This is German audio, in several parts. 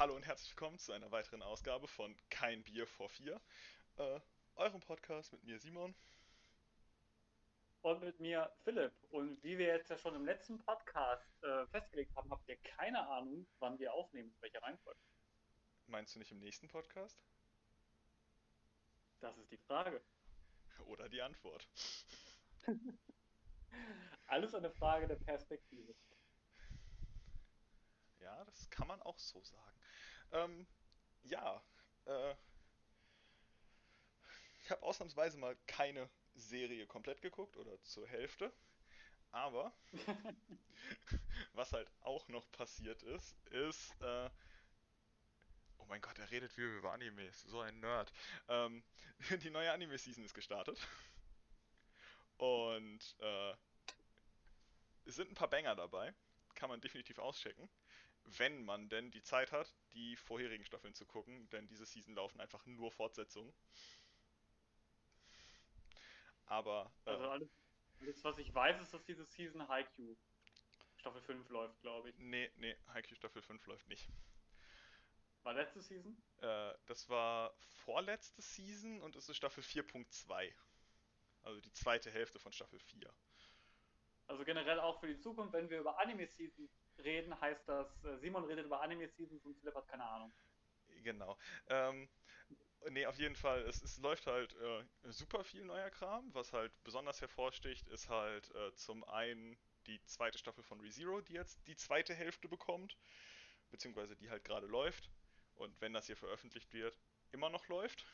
Hallo und herzlich willkommen zu einer weiteren Ausgabe von Kein Bier vor vier. Äh, eurem Podcast mit mir Simon. Und mit mir Philipp. Und wie wir jetzt ja schon im letzten Podcast äh, festgelegt haben, habt ihr keine Ahnung, wann wir aufnehmen, welche Reihenfolge. Meinst du nicht im nächsten Podcast? Das ist die Frage. Oder die Antwort. Alles eine Frage der Perspektive. Ja, das kann man auch so sagen. Ähm, ja, äh, ich habe ausnahmsweise mal keine Serie komplett geguckt oder zur Hälfte. Aber was halt auch noch passiert ist, ist, äh, oh mein Gott, er redet wie über Animes, so ein Nerd. Ähm, die neue Anime-Season ist gestartet. Und äh, es sind ein paar Banger dabei. Kann man definitiv auschecken wenn man denn die Zeit hat, die vorherigen Staffeln zu gucken, denn diese Season laufen einfach nur Fortsetzungen. Aber. Äh, also alles, alles, was ich weiß, ist, dass diese Season Haikyuu Staffel 5 läuft, glaube ich. Nee, nee, Haikyuu Staffel 5 läuft nicht. War letzte Season? Äh, das war vorletzte Season und es ist Staffel 4.2. Also die zweite Hälfte von Staffel 4. Also generell auch für die Zukunft, wenn wir über Anime-Season reden, heißt das, äh, Simon redet über Anime-Seasons und Philipp hat keine Ahnung. Genau. Ähm, nee, auf jeden Fall, es, es läuft halt äh, super viel neuer Kram. Was halt besonders hervorsticht, ist halt äh, zum einen die zweite Staffel von ReZero, die jetzt die zweite Hälfte bekommt, beziehungsweise die halt gerade läuft. Und wenn das hier veröffentlicht wird, immer noch läuft.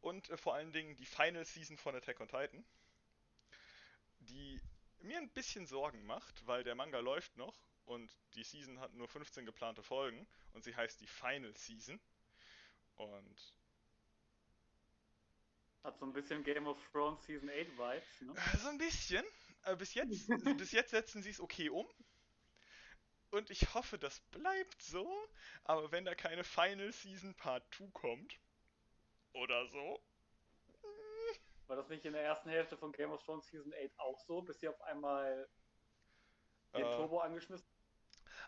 Und äh, vor allen Dingen die Final Season von Attack on Titan, die mir ein bisschen Sorgen macht, weil der Manga läuft noch und die Season hat nur 15 geplante Folgen und sie heißt die Final Season. Und. Hat so ein bisschen Game of Thrones Season 8 Vibes, ne? Äh, so ein bisschen. Aber bis jetzt, bis jetzt setzen sie es okay um. Und ich hoffe, das bleibt so. Aber wenn da keine Final Season Part 2 kommt, oder so. War das nicht in der ersten Hälfte von Game of Thrones Season 8 auch so, bis sie auf einmal den äh, Turbo angeschmissen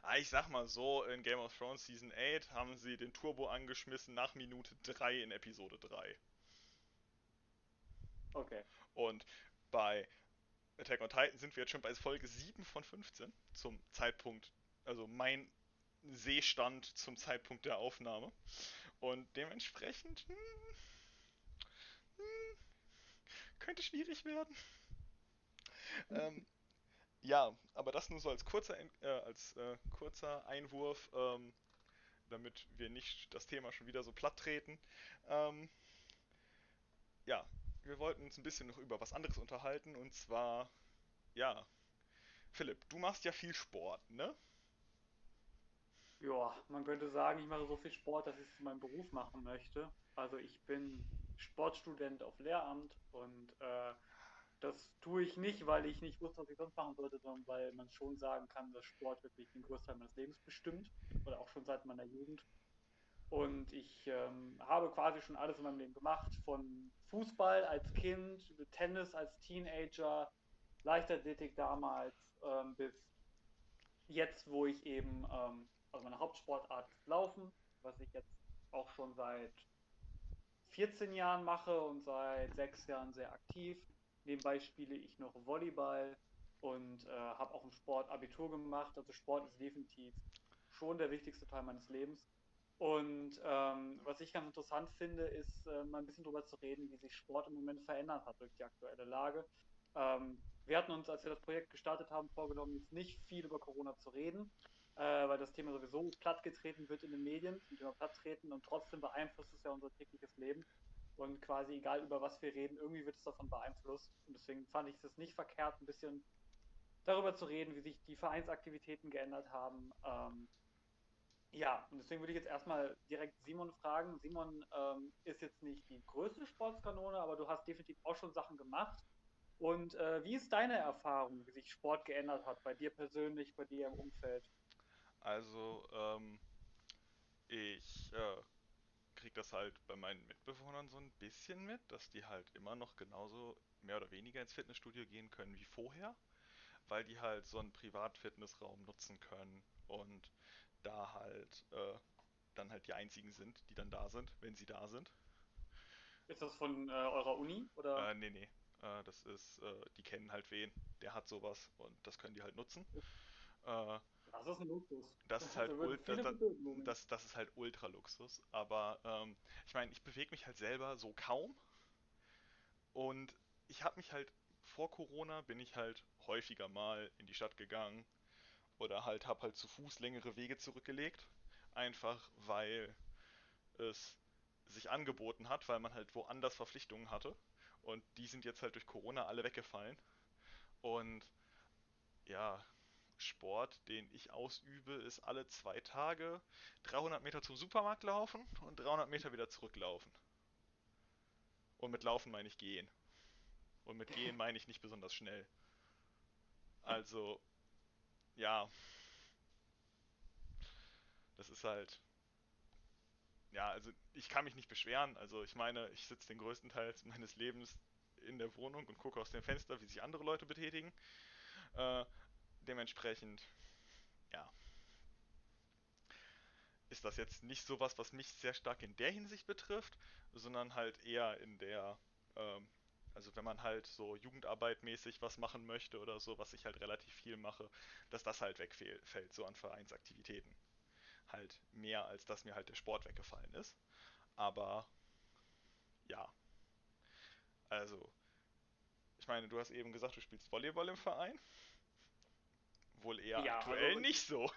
Ah, ich sag mal so, in Game of Thrones Season 8 haben sie den Turbo angeschmissen nach Minute 3 in Episode 3. Okay. Und bei Attack on Titan sind wir jetzt schon bei Folge 7 von 15 zum Zeitpunkt, also mein Seestand zum Zeitpunkt der Aufnahme. Und dementsprechend hm, hm, könnte schwierig werden. ähm, ja, aber das nur so als kurzer, äh, als, äh, kurzer Einwurf, ähm, damit wir nicht das Thema schon wieder so platt treten. Ähm, ja, wir wollten uns ein bisschen noch über was anderes unterhalten und zwar, ja, Philipp, du machst ja viel Sport, ne? Ja, man könnte sagen, ich mache so viel Sport, dass ich es zu meinem Beruf machen möchte. Also ich bin Sportstudent auf Lehramt und äh, das tue ich nicht, weil ich nicht wusste, was ich sonst machen sollte, sondern weil man schon sagen kann, dass Sport wirklich den Großteil meines Lebens bestimmt oder auch schon seit meiner Jugend. Und ich ähm, habe quasi schon alles in meinem Leben gemacht, von Fußball als Kind, Tennis als Teenager, Leichtathletik damals, ähm, bis jetzt, wo ich eben, ähm, also meine Hauptsportart ist Laufen, was ich jetzt auch schon seit 14 Jahren mache und seit sechs Jahren sehr aktiv. Nebenbei spiele ich noch Volleyball und äh, habe auch im Sport Abitur gemacht. Also Sport ist definitiv schon der wichtigste Teil meines Lebens. Und ähm, was ich ganz interessant finde, ist äh, mal ein bisschen darüber zu reden, wie sich Sport im Moment verändert hat durch die aktuelle Lage. Ähm, wir hatten uns, als wir das Projekt gestartet haben, vorgenommen, jetzt nicht viel über Corona zu reden, äh, weil das Thema sowieso plattgetreten wird in den Medien, zum Thema platttreten und trotzdem beeinflusst es ja unser tägliches Leben. Und quasi egal über was wir reden, irgendwie wird es davon beeinflusst. Und deswegen fand ich es nicht verkehrt, ein bisschen darüber zu reden, wie sich die Vereinsaktivitäten geändert haben. Ähm, ja, und deswegen würde ich jetzt erstmal direkt Simon fragen. Simon ähm, ist jetzt nicht die größte Sportskanone, aber du hast definitiv auch schon Sachen gemacht. Und äh, wie ist deine Erfahrung, wie sich Sport geändert hat, bei dir persönlich, bei dir im Umfeld? Also, ähm, ich äh, kriege das halt bei meinen Mitbewohnern so ein bisschen mit, dass die halt immer noch genauso mehr oder weniger ins Fitnessstudio gehen können wie vorher, weil die halt so einen Privatfitnessraum nutzen können und da halt äh, dann halt die einzigen sind, die dann da sind, wenn sie da sind. Ist das von äh, eurer Uni oder? Äh, nee, nee. Äh, das ist, äh, die kennen halt wen, der hat sowas und das können die halt nutzen. Das ist ein Luxus. das ist halt ultra, das, das, das ist halt Ultra-Luxus. Aber ähm, ich meine, ich bewege mich halt selber so kaum. Und ich habe mich halt vor Corona bin ich halt häufiger mal in die Stadt gegangen oder halt habe halt zu Fuß längere Wege zurückgelegt, einfach weil es sich angeboten hat, weil man halt woanders Verpflichtungen hatte. Und die sind jetzt halt durch Corona alle weggefallen. Und ja, Sport, den ich ausübe, ist alle zwei Tage 300 Meter zum Supermarkt laufen und 300 Meter wieder zurücklaufen. Und mit Laufen meine ich gehen. Und mit gehen meine ich nicht besonders schnell. Also, ja, das ist halt, ja, also ich kann mich nicht beschweren. Also ich meine, ich sitze den größten Teil meines Lebens in der Wohnung und gucke aus dem Fenster, wie sich andere Leute betätigen. Äh, dementsprechend, ja, ist das jetzt nicht sowas, was mich sehr stark in der Hinsicht betrifft, sondern halt eher in der, ähm, also wenn man halt so Jugendarbeitmäßig was machen möchte oder so, was ich halt relativ viel mache, dass das halt wegfällt, so an Vereinsaktivitäten. Halt mehr, als dass mir halt der Sport weggefallen ist. Aber ja, also, ich meine, du hast eben gesagt, du spielst Volleyball im Verein. Wohl eher Ja, aktuell also nicht so.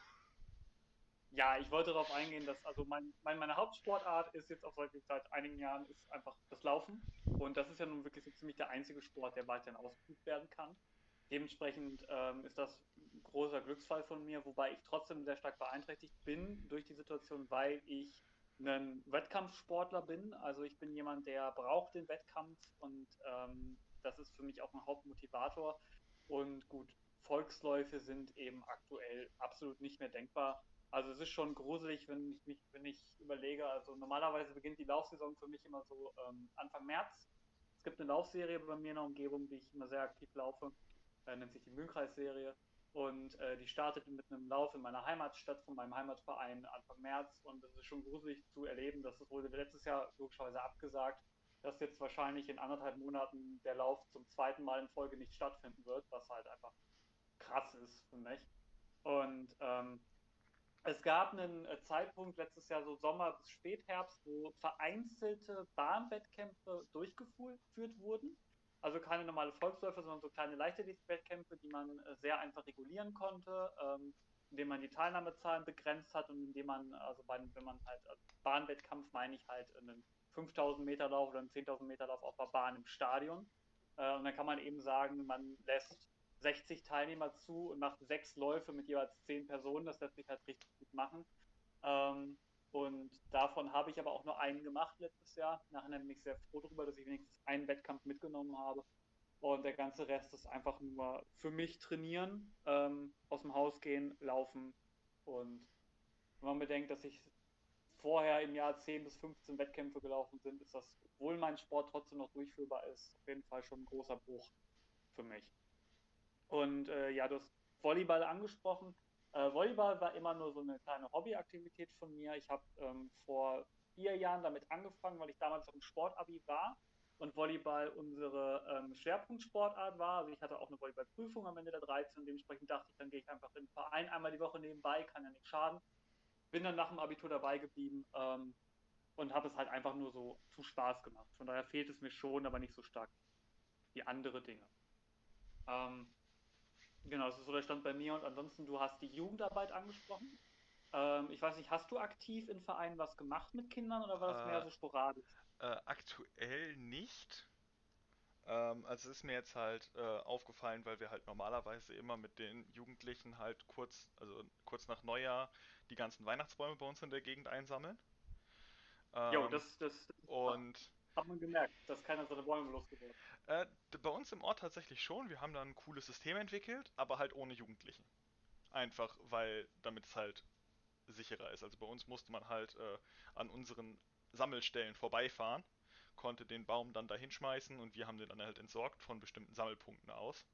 Ja, ich wollte darauf eingehen, dass also mein, mein, meine Hauptsportart ist jetzt auch seit, seit einigen Jahren ist einfach das Laufen. Und das ist ja nun wirklich so ziemlich der einzige Sport, der weiterhin ausgeübt werden kann. Dementsprechend ähm, ist das ein großer Glücksfall von mir, wobei ich trotzdem sehr stark beeinträchtigt bin durch die Situation, weil ich ein Wettkampfsportler bin. Also ich bin jemand, der braucht den Wettkampf und ähm, das ist für mich auch ein Hauptmotivator. Und gut, Volksläufe sind eben aktuell absolut nicht mehr denkbar. Also es ist schon gruselig, wenn ich mich, wenn ich überlege, also normalerweise beginnt die Laufsaison für mich immer so ähm, Anfang März. Es gibt eine Laufserie bei mir in der Umgebung, die ich immer sehr aktiv laufe, äh, nennt sich die Mühlenkreisserie. Und äh, die startet mit einem Lauf in meiner Heimatstadt von meinem Heimatverein Anfang März. Und es ist schon gruselig zu erleben, dass es wurde letztes Jahr logischerweise abgesagt, dass jetzt wahrscheinlich in anderthalb Monaten der Lauf zum zweiten Mal in Folge nicht stattfinden wird, was halt einfach krass ist für mich. Und ähm, es gab einen äh, Zeitpunkt letztes Jahr, so Sommer bis Spätherbst, wo vereinzelte Bahnwettkämpfe durchgeführt wurden. Also keine normale Volksläufe, sondern so kleine Leichtathletik-Wettkämpfe, die man äh, sehr einfach regulieren konnte, ähm, indem man die Teilnahmezahlen begrenzt hat und indem man, also bei, wenn man halt, also Bahnwettkampf meine ich halt einen 5000 Meter Lauf oder einen 10.000 Meter Lauf auf der Bahn im Stadion. Äh, und dann kann man eben sagen, man lässt 60 Teilnehmer zu und macht sechs Läufe mit jeweils zehn Personen. Das lässt sich halt richtig gut machen. Ähm, und davon habe ich aber auch nur einen gemacht letztes Jahr. Nachher bin ich sehr froh darüber, dass ich wenigstens einen Wettkampf mitgenommen habe. Und der ganze Rest ist einfach nur für mich trainieren, ähm, aus dem Haus gehen, laufen. Und wenn man bedenkt, dass ich vorher im Jahr 10 bis 15 Wettkämpfe gelaufen bin, ist das, obwohl mein Sport trotzdem noch durchführbar ist, auf jeden Fall schon ein großer Bruch für mich. Und äh, ja, du hast Volleyball angesprochen. Äh, Volleyball war immer nur so eine kleine Hobbyaktivität von mir. Ich habe ähm, vor vier Jahren damit angefangen, weil ich damals noch im Sportabi war und Volleyball unsere ähm, Schwerpunktsportart war. Also ich hatte auch eine Volleyballprüfung am Ende der 13 und dementsprechend dachte ich, dann gehe ich einfach in den Verein einmal die Woche nebenbei, kann ja nicht schaden. Bin dann nach dem Abitur dabei geblieben ähm, und habe es halt einfach nur so zu Spaß gemacht. Von daher fehlt es mir schon, aber nicht so stark wie andere Dinge. Ähm, Genau, das ist so der Stand bei mir. Und ansonsten, du hast die Jugendarbeit angesprochen. Ähm, ich weiß nicht, hast du aktiv in Vereinen was gemacht mit Kindern oder war das mehr Äh, so sporadisch? äh, aktuell nicht. Ähm, also es ist mir jetzt halt äh, aufgefallen, weil wir halt normalerweise immer mit den Jugendlichen halt kurz, also kurz nach Neujahr die ganzen Weihnachtsbäume bei uns in der Gegend einsammeln. Jo, Ähm, das, das, das und hat man gemerkt, dass keiner seine Bäume losgeworden äh, bei uns im Ort tatsächlich schon. Wir haben da ein cooles System entwickelt, aber halt ohne Jugendlichen. Einfach, weil damit es halt sicherer ist. Also bei uns musste man halt äh, an unseren Sammelstellen vorbeifahren, konnte den Baum dann da hinschmeißen und wir haben den dann halt entsorgt von bestimmten Sammelpunkten aus.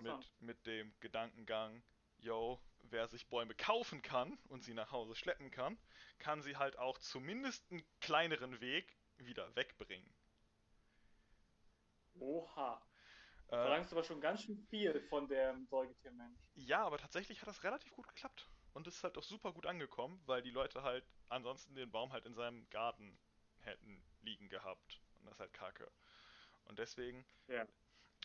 Mit, mit dem Gedankengang, yo, wer sich Bäume kaufen kann und sie nach Hause schleppen kann, kann sie halt auch zumindest einen kleineren Weg wieder wegbringen. Oha. Äh, Verlangst du aber schon ganz schön viel von dem Säugetiermensch. ja, aber tatsächlich hat das relativ gut geklappt. Und es ist halt auch super gut angekommen, weil die Leute halt ansonsten den Baum halt in seinem Garten hätten liegen gehabt. Und das ist halt kacke. Und deswegen Ja.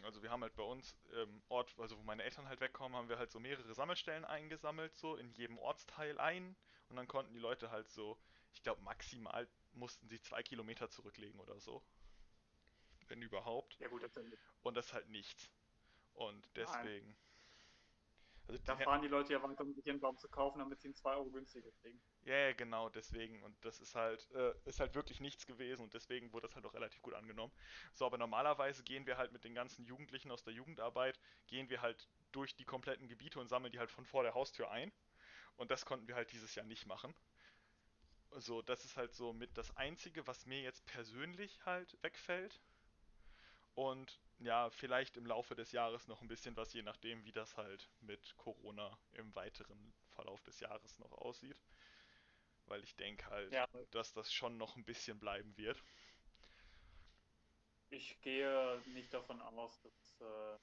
Also wir haben halt bei uns im Ort, also wo meine Eltern halt wegkommen, haben wir halt so mehrere Sammelstellen eingesammelt, so in jedem Ortsteil ein. Und dann konnten die Leute halt so, ich glaube maximal mussten sie zwei Kilometer zurücklegen oder so. Wenn überhaupt. Ja gut, das, Und das ist halt nichts. Und deswegen. Also die da fahren die Leute ja weiter, um sich ihren Baum zu kaufen, damit sie ihn 2 Euro günstiger kriegen. Ja, ja, genau, deswegen. Und das ist halt, äh, ist halt wirklich nichts gewesen und deswegen wurde das halt auch relativ gut angenommen. So, aber normalerweise gehen wir halt mit den ganzen Jugendlichen aus der Jugendarbeit, gehen wir halt durch die kompletten Gebiete und sammeln die halt von vor der Haustür ein. Und das konnten wir halt dieses Jahr nicht machen. So, das ist halt so mit das Einzige, was mir jetzt persönlich halt wegfällt. Und ja, vielleicht im Laufe des Jahres noch ein bisschen was, je nachdem, wie das halt mit Corona im weiteren Verlauf des Jahres noch aussieht. Weil ich denke halt, Ja, dass das schon noch ein bisschen bleiben wird. ich gehe nicht davon aus, dass äh,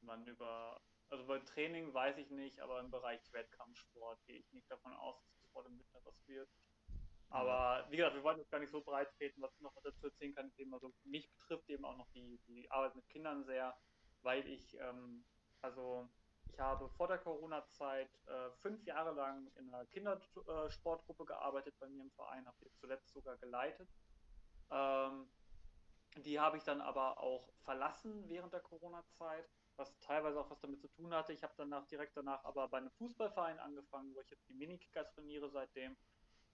man über, also bei Training weiß ich nicht, aber im Bereich Wettkampfsport gehe ich nicht davon aus, dass es vor dem Winter was wird. Aber wie gesagt, wir wollen jetzt gar nicht so breit treten, was ich noch dazu erzählen kann, eben also mich betrifft eben auch noch die, die Arbeit mit Kindern sehr, weil ich, ähm, also ich habe vor der Corona-Zeit äh, fünf Jahre lang in einer Kindersportgruppe gearbeitet bei mir im Verein, habe die zuletzt sogar geleitet. Ähm, die habe ich dann aber auch verlassen während der Corona-Zeit, was teilweise auch was damit zu tun hatte. Ich habe danach direkt danach aber bei einem Fußballverein angefangen, wo ich jetzt die Minikicker trainiere seitdem.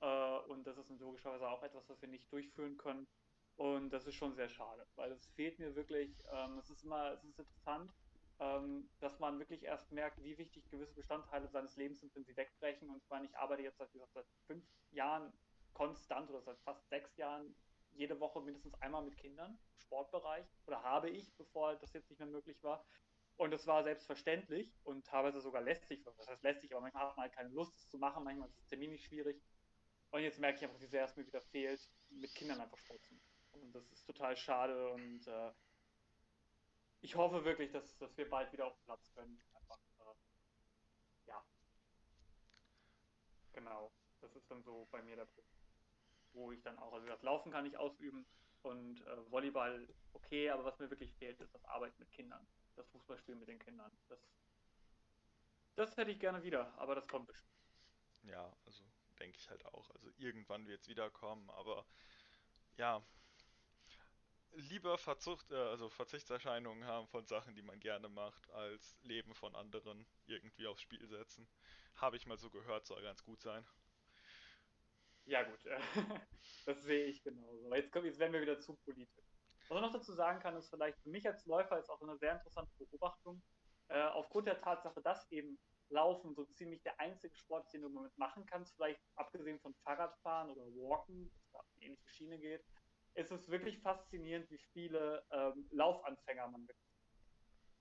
Äh, und das ist logischerweise auch etwas, was wir nicht durchführen können. Und das ist schon sehr schade, weil es fehlt mir wirklich. Ähm, es ist immer, es ist interessant, ähm, dass man wirklich erst merkt, wie wichtig gewisse Bestandteile seines Lebens sind, wenn sie wegbrechen. Und ich meine, ich arbeite jetzt seit, gesagt, seit fünf Jahren konstant oder seit fast sechs Jahren jede Woche mindestens einmal mit Kindern im Sportbereich oder habe ich, bevor das jetzt nicht mehr möglich war. Und das war selbstverständlich und teilweise sogar lästig. Das heißt lästig, aber manchmal hat man halt keine Lust, das zu machen. Manchmal ist es terminlich schwierig. Und jetzt merke ich einfach, wie sehr es mir wieder fehlt, mit Kindern einfach Sport zu machen. Und das ist total schade und äh, ich hoffe wirklich, dass, dass wir bald wieder auf den Platz können. Einfach, äh, ja. Genau. Das ist dann so bei mir der Punkt. Wo ich dann auch, also das Laufen kann ich ausüben und äh, Volleyball okay, aber was mir wirklich fehlt, ist das Arbeiten mit Kindern. Das Fußballspielen mit den Kindern. Das, das hätte ich gerne wieder, aber das kommt bestimmt. Ja, also denke ich halt auch. Also irgendwann wird es wiederkommen, aber ja, lieber Verzucht, äh, also Verzichtserscheinungen haben von Sachen, die man gerne macht, als Leben von anderen irgendwie aufs Spiel setzen. Habe ich mal so gehört, soll ganz gut sein. Ja, gut, das sehe ich genauso. Jetzt, kommt, jetzt werden wir wieder zu politisch. Was man noch dazu sagen kann, ist vielleicht für mich als Läufer ist auch eine sehr interessante Beobachtung. Äh, aufgrund der Tatsache, dass eben Laufen so ziemlich der einzige Sport den du Moment machen kannst, vielleicht abgesehen von Fahrradfahren oder Walken, das da auf eine ähnliche Schiene geht, ist es wirklich faszinierend, wie viele ähm, Laufanfänger man wirklich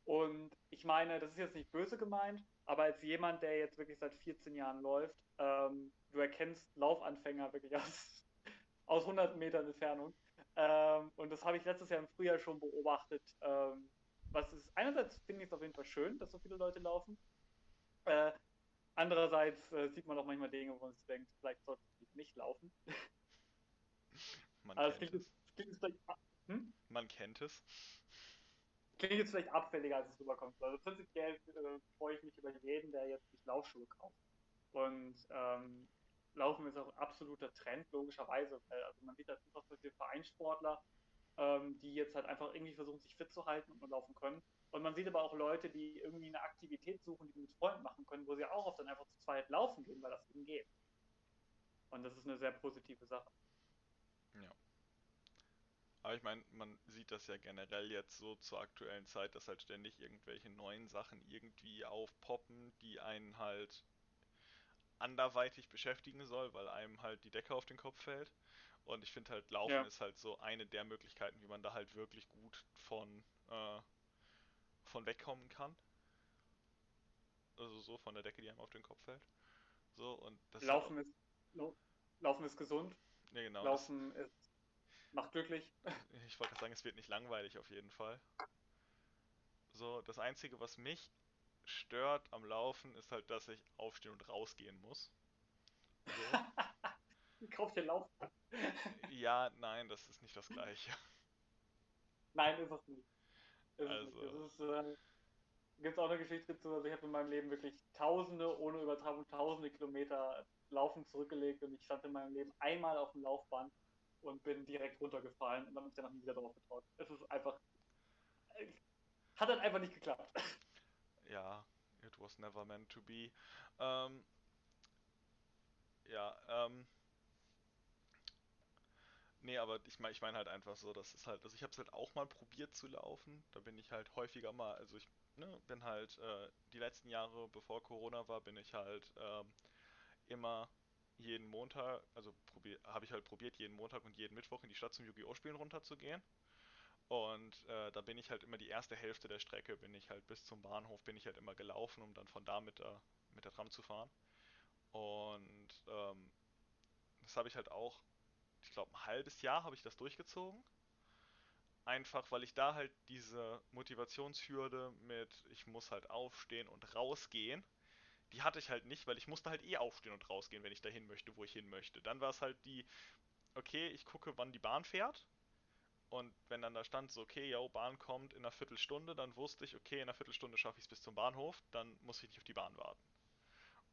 und ich meine, das ist jetzt nicht böse gemeint, aber als jemand, der jetzt wirklich seit 14 Jahren läuft, ähm, du erkennst Laufanfänger wirklich aus, aus 100 Metern Entfernung. Ähm, und das habe ich letztes Jahr im Frühjahr schon beobachtet. Ähm, was ist, einerseits finde ich es auf jeden Fall schön, dass so viele Leute laufen. Äh, andererseits äh, sieht man auch manchmal Dinge, wo man sich denkt, vielleicht sollte ich nicht laufen. Man es kennt klingt, es. klingt jetzt vielleicht, hm? Man kennt es. klingt jetzt vielleicht abfälliger, als es rüberkommt. Also prinzipiell äh, freue ich mich über jeden, der jetzt sich Laufschuhe kauft. Und ähm, Laufen ist auch ein absoluter Trend, logischerweise. Weil, also man sieht halt unfassbar viele Vereinssportler, ähm, die jetzt halt einfach irgendwie versuchen, sich fit zu halten und nur laufen können. Und man sieht aber auch Leute, die irgendwie eine Aktivität suchen, die sie mit Freunden machen können, wo sie auch oft dann einfach zu zweit laufen gehen, weil das eben geht. Und das ist eine sehr positive Sache. Ja. Aber ich meine, man sieht das ja generell jetzt so zur aktuellen Zeit, dass halt ständig irgendwelche neuen Sachen irgendwie aufpoppen, die einen halt anderweitig beschäftigen soll, weil einem halt die Decke auf den Kopf fällt. Und ich finde halt, Laufen Ja. ist halt so eine der Möglichkeiten, wie man da halt wirklich gut von, äh, von wegkommen kann. Also so von der Decke, die einem auf den Kopf fällt. So, und das Laufen ist, Laufen ist gesund. Ja, genau. Laufen ist, macht glücklich. Ich wollte sagen, es wird nicht langweilig auf jeden Fall. So, das Einzige, was mich stört am Laufen, ist halt, dass ich aufstehen und rausgehen muss. So. Kauf dir Lauf. ja, nein, das ist nicht das gleiche. Nein, ist es nicht. Also. Es ist, äh, gibt auch eine Geschichte zu, also ich habe in meinem Leben wirklich tausende, ohne Übertragung tausende Kilometer Laufen zurückgelegt und ich stand in meinem Leben einmal auf dem Laufband und bin direkt runtergefallen und dann mich danach nie wieder drauf getraut. Es ist einfach. Hat dann einfach nicht geklappt. Ja, it was never meant to be. Ähm, ja, ähm. Nee, aber ich meine ich mein halt einfach so, das ist halt, also ich habe es halt auch mal probiert zu laufen. Da bin ich halt häufiger mal, also ich ne, bin halt äh, die letzten Jahre, bevor Corona war, bin ich halt ähm, immer jeden Montag, also habe ich halt probiert, jeden Montag und jeden Mittwoch in die Stadt zum Yu-Gi-Oh! Spielen runterzugehen. Und äh, da bin ich halt immer die erste Hälfte der Strecke, bin ich halt bis zum Bahnhof, bin ich halt immer gelaufen, um dann von da mit der, mit der Tram zu fahren. Und ähm, das habe ich halt auch, ich glaube, ein halbes Jahr habe ich das durchgezogen. Einfach, weil ich da halt diese Motivationshürde mit, ich muss halt aufstehen und rausgehen, die hatte ich halt nicht, weil ich musste halt eh aufstehen und rausgehen, wenn ich dahin möchte, wo ich hin möchte. Dann war es halt die, okay, ich gucke, wann die Bahn fährt. Und wenn dann da stand, so, okay, yo, Bahn kommt in einer Viertelstunde, dann wusste ich, okay, in einer Viertelstunde schaffe ich es bis zum Bahnhof, dann muss ich nicht auf die Bahn warten.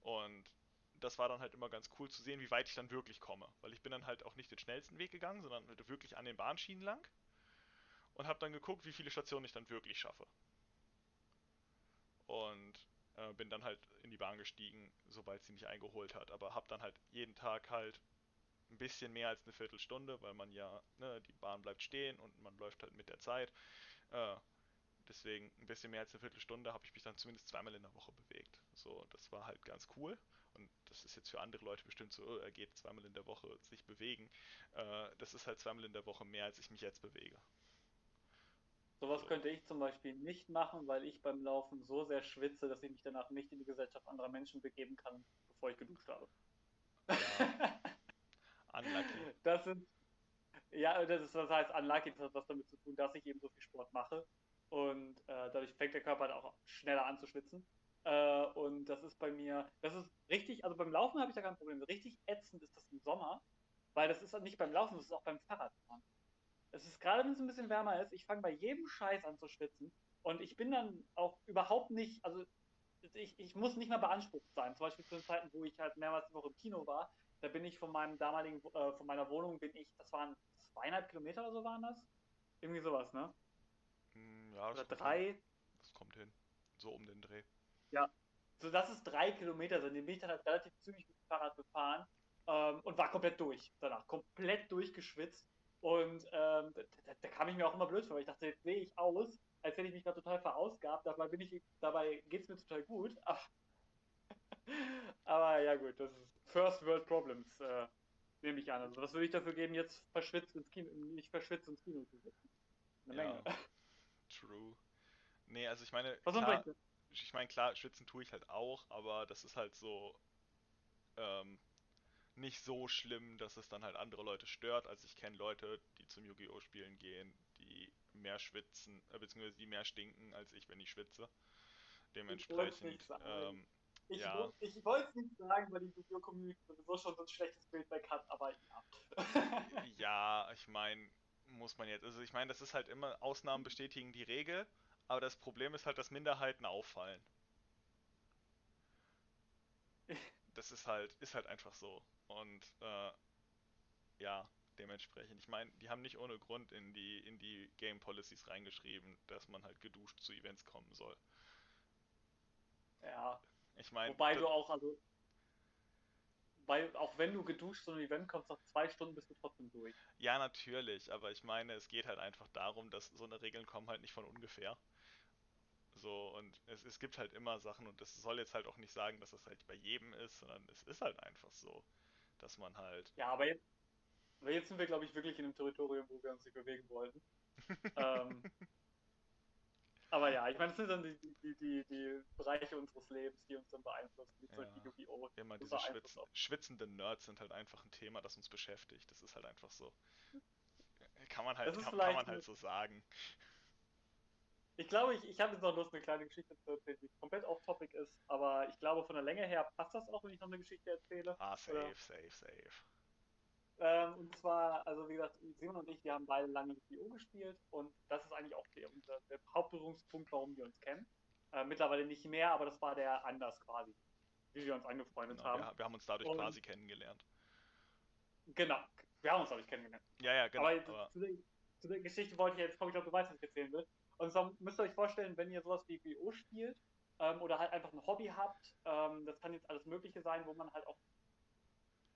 Und das war dann halt immer ganz cool zu sehen, wie weit ich dann wirklich komme. Weil ich bin dann halt auch nicht den schnellsten Weg gegangen, sondern halt wirklich an den Bahnschienen lang. Und habe dann geguckt, wie viele Stationen ich dann wirklich schaffe. Und äh, bin dann halt in die Bahn gestiegen, sobald sie mich eingeholt hat. Aber habe dann halt jeden Tag halt ein bisschen mehr als eine Viertelstunde, weil man ja, ne, die Bahn bleibt stehen und man läuft halt mit der Zeit. Äh, deswegen ein bisschen mehr als eine Viertelstunde habe ich mich dann zumindest zweimal in der Woche bewegt. So, das war halt ganz cool. Und das ist jetzt für andere Leute bestimmt so, er geht zweimal in der Woche sich bewegen. Äh, das ist halt zweimal in der Woche mehr, als ich mich jetzt bewege. Sowas könnte ich zum Beispiel nicht machen, weil ich beim Laufen so sehr schwitze, dass ich mich danach nicht in die Gesellschaft anderer Menschen begeben kann, bevor ich geduscht habe. Ja. unlucky. Das sind, ja, das, ist, das heißt unlucky, das hat was damit zu tun, dass ich eben so viel Sport mache. Und äh, dadurch fängt der Körper halt auch schneller an zu schwitzen. Äh, und das ist bei mir, das ist richtig, also beim Laufen habe ich da kein Problem. Richtig ätzend ist das im Sommer, weil das ist nicht beim Laufen, das ist auch beim Fahrradfahren. Es ist gerade, wenn es ein bisschen wärmer ist, ich fange bei jedem Scheiß an zu schwitzen. Und ich bin dann auch überhaupt nicht, also ich, ich muss nicht mehr beansprucht sein. Zum Beispiel zu den Zeiten, wo ich halt mehrmals die Woche im Kino war, da bin ich von meinem damaligen, äh, von meiner Wohnung bin ich, das waren zweieinhalb Kilometer oder so waren das? Irgendwie sowas, ne? Hm, ja, das oder drei. Hin. Das kommt hin. So um den Dreh. Ja. So dass es drei Kilometer sind. Den bin ich dann halt relativ zügig mit dem Fahrrad gefahren ähm, und war komplett durch danach. Komplett durchgeschwitzt. Und ähm, da, da, kam ich mir auch immer blöd vor, weil ich dachte, jetzt sehe ich aus, als hätte ich mich da total verausgabt. Dabei, bin ich, dabei geht es mir total gut. Aber, aber, ja gut, das ist First World Problems, äh, nehme ich an. Also was würde ich dafür geben, jetzt verschwitzt ins Kino, nicht verschwitzt ins Kino zu setzen? Eine ja, Menge. True. Nee, also ich meine, klar, ich meine, klar, schwitzen tue ich halt auch, aber das ist halt so, ähm, nicht so schlimm, dass es dann halt andere Leute stört. Also ich kenne Leute, die zum Yu-Gi-Oh! spielen gehen, die mehr schwitzen, äh, beziehungsweise die mehr stinken als ich, wenn ich schwitze. Dementsprechend, ähm, ich, ja. ich wollte es nicht sagen, weil die Yu-Gi-Oh! Community sowieso schon so ein schlechtes Bild weg hat, aber ja. ja, ich meine, muss man jetzt. Also ich meine, das ist halt immer, Ausnahmen bestätigen die Regel, aber das Problem ist halt, dass Minderheiten auffallen. Das ist halt, ist halt einfach so. Und äh, ja, dementsprechend. Ich meine, die haben nicht ohne Grund in die, in die Game Policies reingeschrieben, dass man halt geduscht zu Events kommen soll. Ja. Ich meine. Wobei du auch, also. Weil auch wenn du geduscht zu einem Event kommst, nach zwei Stunden bist du trotzdem durch. Ja, natürlich, aber ich meine, es geht halt einfach darum, dass so eine Regeln kommen halt nicht von ungefähr. So, und es, es gibt halt immer Sachen und das soll jetzt halt auch nicht sagen, dass das halt bei jedem ist, sondern es ist halt einfach so dass man halt. Ja, aber jetzt, aber jetzt sind wir, glaube ich, wirklich in einem Territorium, wo wir uns nicht bewegen wollten. ähm, Aber ja, ich meine, das sind dann die, die, die, die Bereiche unseres Lebens, die uns dann beeinflussen, wie zum Beispiel Yu-Gi-Oh! Immer diese schwitz schwitzenden Nerds sind halt einfach ein Thema, das uns beschäftigt. Das ist halt einfach so. Kann man halt, kann, kann man halt so sagen. Ich glaube, ich, ich habe jetzt noch Lust, eine kleine Geschichte zu erzählen, die komplett off-topic ist, aber ich glaube, von der Länge her passt das auch, wenn ich noch eine Geschichte erzähle. Ah, safe, Oder? safe, safe. Ähm, und zwar, also wie gesagt, Simon und ich, wir haben beide lange WO gespielt und das ist eigentlich auch der, unser, der Hauptberührungspunkt, warum wir uns kennen. Äh, mittlerweile nicht mehr, aber das war der Anlass quasi, wie wir uns angefreundet genau, haben. Wir, wir, haben uns dadurch und, quasi kennengelernt. Genau, wir haben uns dadurch kennengelernt. Ja, ja, genau. Aber, aber... Zu, der, zu, der, Geschichte wollte ich jetzt kommen, ich glaube, du weißt, was ich erzählen will. Und zwar müsst ihr euch vorstellen, wenn ihr sowas wie WO spielt ähm, oder halt einfach ein Hobby habt, ähm, das kann jetzt alles Mögliche sein, wo man halt auch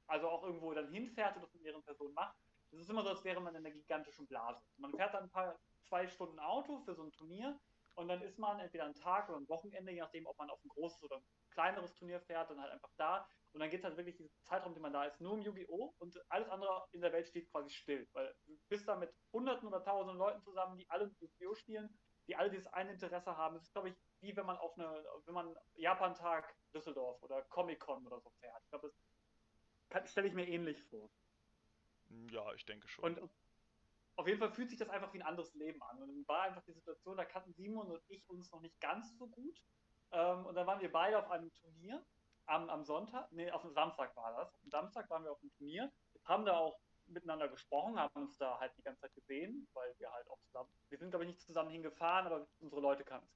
also auch irgendwo dann hinfährt und das mit mehreren Personen macht. Es ist immer so, als wäre man in einer gigantischen Blase. Man fährt dann ein paar, zwei Stunden Auto für so ein Turnier und dann ist man entweder ein Tag oder ein Wochenende, je nachdem, ob man auf ein großes oder ein kleineres Turnier fährt, dann halt einfach da. Und dann geht es halt wirklich diesen Zeitraum, den man da ist, nur um Yu-Gi-Oh! und alles andere in der Welt steht quasi still. Weil du bist da mit Hunderten oder Tausenden Leuten zusammen, die alle Yu-Gi-Oh! spielen, die alle dieses eine Interesse haben. Es ist, glaube ich, wie wenn man auf eine, wenn man Japan-Tag Düsseldorf oder Comic-Con oder so fährt. Ich glaube, das stelle ich mir ähnlich vor. Ja, ich denke schon. Und auf jeden Fall fühlt sich das einfach wie ein anderes Leben an. Und dann war einfach die Situation, da kannten Simon und ich uns noch nicht ganz so gut. Ähm, und dann waren wir beide auf einem Turnier am, am Sonntag, nee, auf dem Samstag war das. Am Samstag waren wir auf dem Turnier, haben da auch miteinander gesprochen, haben uns da halt die ganze Zeit gesehen, weil wir halt auch zusammen, wir sind glaube ich nicht zusammen hingefahren, aber unsere Leute kannten.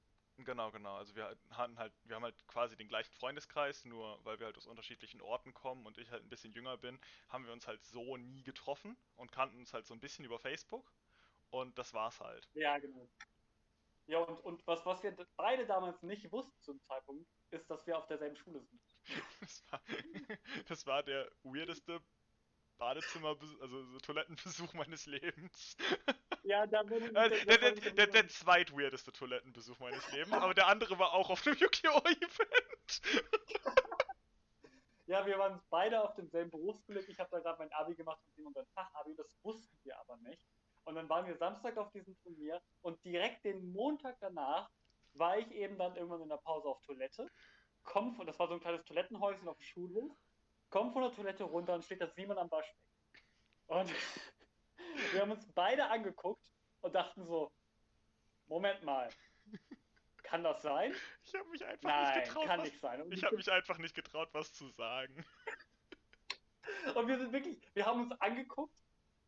Genau, genau. Also wir hatten halt, wir haben halt quasi den gleichen Freundeskreis, nur weil wir halt aus unterschiedlichen Orten kommen und ich halt ein bisschen jünger bin, haben wir uns halt so nie getroffen und kannten uns halt so ein bisschen über Facebook und das war's halt. Ja, genau. Ja, und, und was, was wir beide damals nicht wussten zum Zeitpunkt, ist, dass wir auf derselben Schule sind. das, war, das war der weirdeste Badezimmer, also so Toilettenbesuch meines Lebens. Ja, da bin ich. Also, der, der, der, der zweitweirdeste Toilettenbesuch meines Lebens, aber der andere war auch auf einem Yu-Gi-Oh! Event. ja, wir waren beide auf demselben Berufskolleg. Ich habe da gerade mein Abi gemacht und sein Fachabi, das wussten wir aber nicht. Und dann waren wir Samstag auf diesem Turnier und direkt den Montag danach war ich eben dann irgendwann in der Pause auf Toilette. Komm von, das war so ein kleines Toilettenhäuschen auf dem Schulhof. Komm von der Toilette runter und steht da Simon am Waschbecken. Und wir haben uns beide angeguckt und dachten so, Moment mal, kann das sein? Ich habe mich einfach Nein, nicht getraut. Kann was, nicht sein. Und ich habe mich einfach nicht getraut, was zu sagen. Und wir sind wirklich, wir haben uns angeguckt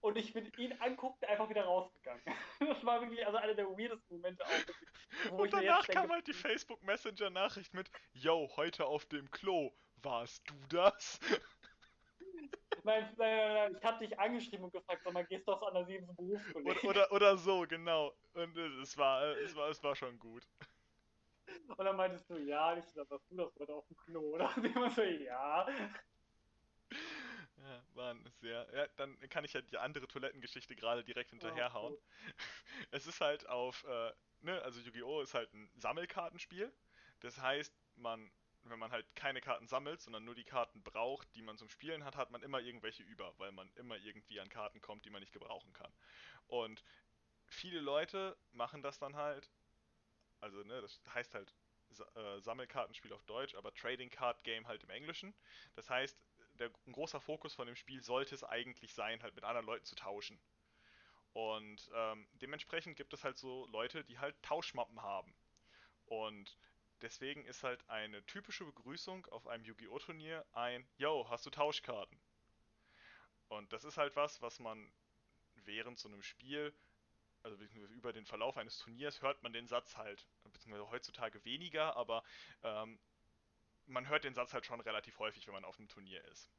und ich bin ihn anguckt einfach wieder rausgegangen. Das war wirklich also einer der weirdest Momente auch. und danach kam denke, halt die Facebook Messenger Nachricht mit, yo, heute auf dem Klo, warst du das? Nein, nein, nein, nein, ich hab dich angeschrieben und gefragt, sag mal, gehst du aus einer siebten Berufskolleg? Oder, oder, oder, so, genau. Und es war, es war, es war schon gut. Und dann meintest du, ja, ich dachte, was du das heute auf dem Klo, oder? Und immer so, ja. Ja, war sehr. Ja, dann kann ich ja die andere Toilettengeschichte gerade direkt hinterherhauen. Oh, es ist halt auf, äh, ne, also Yu-Gi-Oh! ist halt ein Sammelkartenspiel. Das heißt, man wenn man halt keine Karten sammelt, sondern nur die Karten braucht, die man zum Spielen hat, hat man immer irgendwelche über, weil man immer irgendwie an Karten kommt, die man nicht gebrauchen kann. Und viele Leute machen das dann halt, also ne, das heißt halt äh, Sammelkartenspiel auf Deutsch, aber Trading Card Game halt im Englischen. Das heißt, der, ein großer Fokus von dem Spiel sollte es eigentlich sein, halt mit anderen Leuten zu tauschen. Und ähm, dementsprechend gibt es halt so Leute, die halt Tauschmappen haben. Und Deswegen ist halt eine typische Begrüßung auf einem Yu-Gi-Oh! Turnier ein Yo, hast du Tauschkarten? Und das ist halt was, was man während so einem Spiel, also über den Verlauf eines Turniers, hört man den Satz halt, beziehungsweise heutzutage weniger, aber ähm, man hört den Satz halt schon relativ häufig, wenn man auf einem Turnier ist.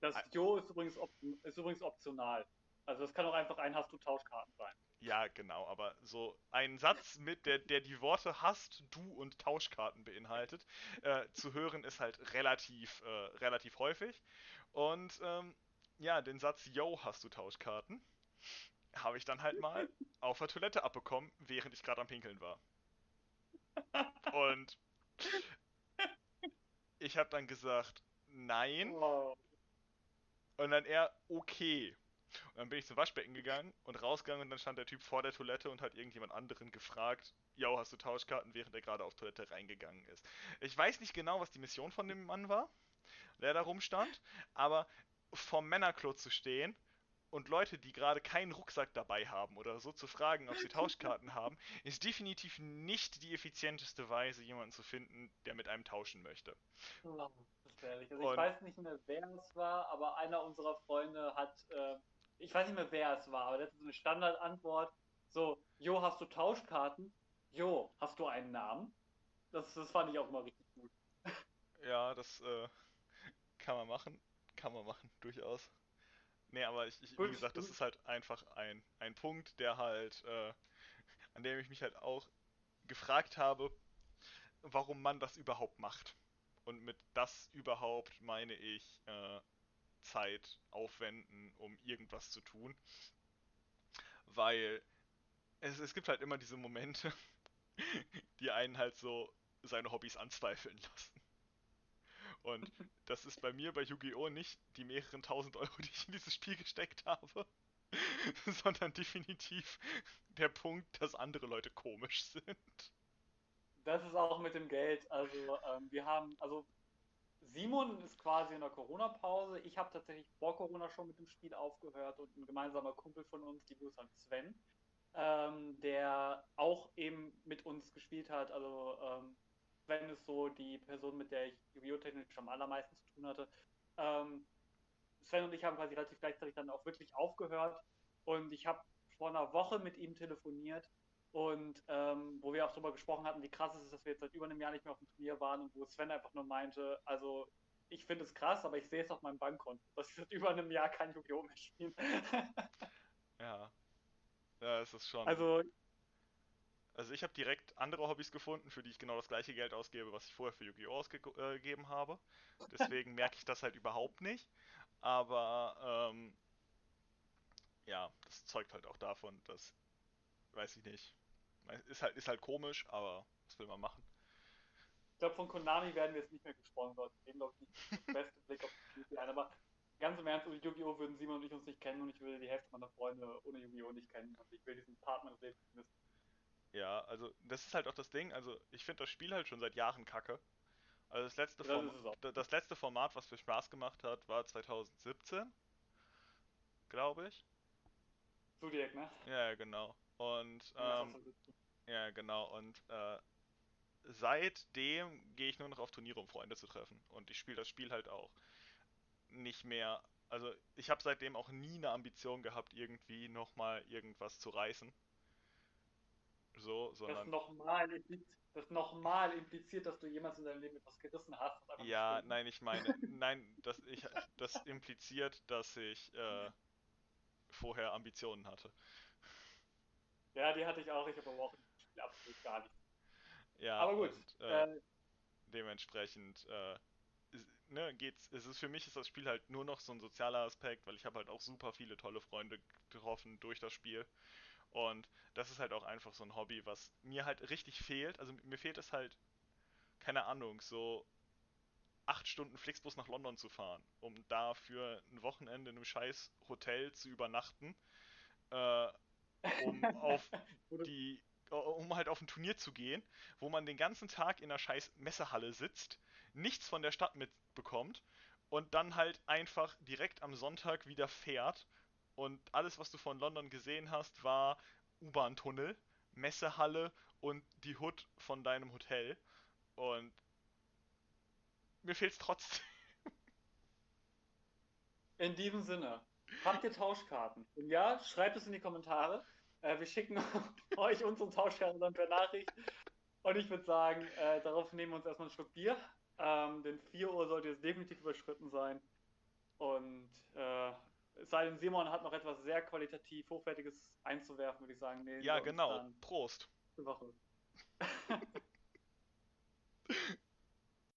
Das Jo ist übrigens, ist übrigens optional. Also es kann auch einfach ein Hast du Tauschkarten sein. Ja, genau, aber so ein Satz mit, der, der die Worte hast, du und Tauschkarten beinhaltet, äh, zu hören ist halt relativ, äh, relativ häufig. Und ähm, ja, den Satz, yo, hast du Tauschkarten, habe ich dann halt mal auf der Toilette abbekommen, während ich gerade am Pinkeln war. Und ich habe dann gesagt, nein. Und dann er, okay. Und dann bin ich zum Waschbecken gegangen und rausgegangen und dann stand der Typ vor der Toilette und hat irgendjemand anderen gefragt, yo, hast du Tauschkarten, während er gerade auf Toilette reingegangen ist. Ich weiß nicht genau, was die Mission von dem Mann war, der da rumstand, aber vom Männerklo zu stehen und Leute, die gerade keinen Rucksack dabei haben oder so zu fragen, ob sie Tauschkarten haben, ist definitiv nicht die effizienteste Weise, jemanden zu finden, der mit einem tauschen möchte. Oh, das ist ehrlich. Also ich weiß nicht mehr, wer es war, aber einer unserer Freunde hat, äh, ich weiß nicht mehr, wer es war, aber der hat so eine Standardantwort, so, Jo, hast du Tauschkarten? Jo, hast du einen Namen? Das, das fand ich auch mal richtig gut. Ja, das äh, kann man machen. Kann man machen, durchaus. Nee, aber ich, ich wie gesagt, das ist halt einfach ein, ein Punkt, der halt, äh, an dem ich mich halt auch gefragt habe, warum man das überhaupt macht. Und mit das überhaupt meine ich äh, Zeit aufwenden, um irgendwas zu tun. Weil es, es gibt halt immer diese Momente, die einen halt so seine Hobbys anzweifeln lassen. Und das ist bei mir bei Yu-Gi-Oh! nicht die mehreren tausend Euro, die ich in dieses Spiel gesteckt habe, sondern definitiv der Punkt, dass andere Leute komisch sind. Das ist auch mit dem Geld. Also ähm, wir haben, also Simon ist quasi in der Corona-Pause. Ich habe tatsächlich vor Corona schon mit dem Spiel aufgehört und ein gemeinsamer Kumpel von uns, die Grüße an Sven, ähm, der auch eben mit uns gespielt hat. Also ähm, Sven ist so die Person, mit der ich biotechnisch am allermeisten zu tun hatte. Ähm, Sven und ich haben quasi relativ gleichzeitig dann auch wirklich aufgehört und ich habe vor einer Woche mit ihm telefoniert und ähm, wo wir auch darüber gesprochen hatten, wie krass es ist, dass wir jetzt seit über einem Jahr nicht mehr auf dem Turnier waren und wo Sven einfach nur meinte, also ich finde es krass, aber ich sehe es auf meinem Bankkonto, dass ich seit über einem Jahr kein Yu-Gi-Oh! mehr spielen. ja. Ja, es ist schon. Also also ich habe direkt andere Hobbys gefunden, für die ich genau das gleiche Geld ausgebe, was ich vorher für Yu-Gi-Oh! ausgegeben äh, habe. Deswegen merke ich das halt überhaupt nicht. Aber ähm, ja, das zeugt halt auch davon, dass, weiß ich nicht, ist halt, ist halt komisch, aber was will man machen? Ich glaube, von Konami werden wir jetzt nicht mehr gesponsert. Wir glaube ich, nicht das beste Blick auf die Spiel ein. Aber ganz im Ernst, ohne Yu-Gi-Oh! würden Simon und ich uns nicht kennen und ich würde die Hälfte meiner Freunde ohne Yu-Gi-Oh! nicht kennen. Und ich will diesen Part meines Lebens. Ja, also das ist halt auch das Ding. Also ich finde das Spiel halt schon seit Jahren kacke. Also das letzte, das, das letzte Format, was mir Spaß gemacht hat, war 2017, glaube ich. Zodiac, ne? Ja, genau. Und ähm, ja, genau. Und äh, seitdem gehe ich nur noch auf Turniere, um Freunde zu treffen. Und ich spiele das Spiel halt auch nicht mehr. Also ich habe seitdem auch nie eine Ambition gehabt, irgendwie nochmal irgendwas zu reißen. So, sondern. Das nochmal das nochmal impliziert, dass du jemals in deinem Leben etwas gerissen hast. Ja, nein, ich meine, nein, das, ich, das impliziert, dass ich äh, vorher Ambitionen hatte. Ja, die hatte ich auch, ich habe aber auch Spiel absolut gar nicht. Ja, aber gut. Und, äh, äh, dementsprechend äh, ne, geht's, es ist für mich ist das Spiel halt nur noch so ein sozialer Aspekt, weil ich habe halt auch super viele tolle Freunde getroffen durch das Spiel. Und das ist halt auch einfach so ein Hobby, was mir halt richtig fehlt. Also mir fehlt es halt, keine Ahnung, so acht Stunden Flixbus nach London zu fahren, um da für ein Wochenende in einem scheiß Hotel zu übernachten, äh, um auf die, um halt auf ein Turnier zu gehen, wo man den ganzen Tag in einer scheiß Messehalle sitzt, nichts von der Stadt mitbekommt und dann halt einfach direkt am Sonntag wieder fährt und alles, was du von London gesehen hast, war U-Bahn-Tunnel, Messehalle und die Hood von deinem Hotel. Und mir fehlt es trotzdem. In diesem Sinne, habt ihr Tauschkarten? Und ja, schreibt es in die Kommentare. Äh, wir schicken euch unsere Tauschkarten dann per Nachricht. Und ich würde sagen, äh, darauf nehmen wir uns erstmal einen Schluck Bier. Ähm, denn 4 Uhr sollte jetzt definitiv überschritten sein. Und äh, es sei denn, Simon hat noch etwas sehr qualitativ Hochwertiges einzuwerfen, würde ich sagen. Nee, ja, genau. Prost. Woche.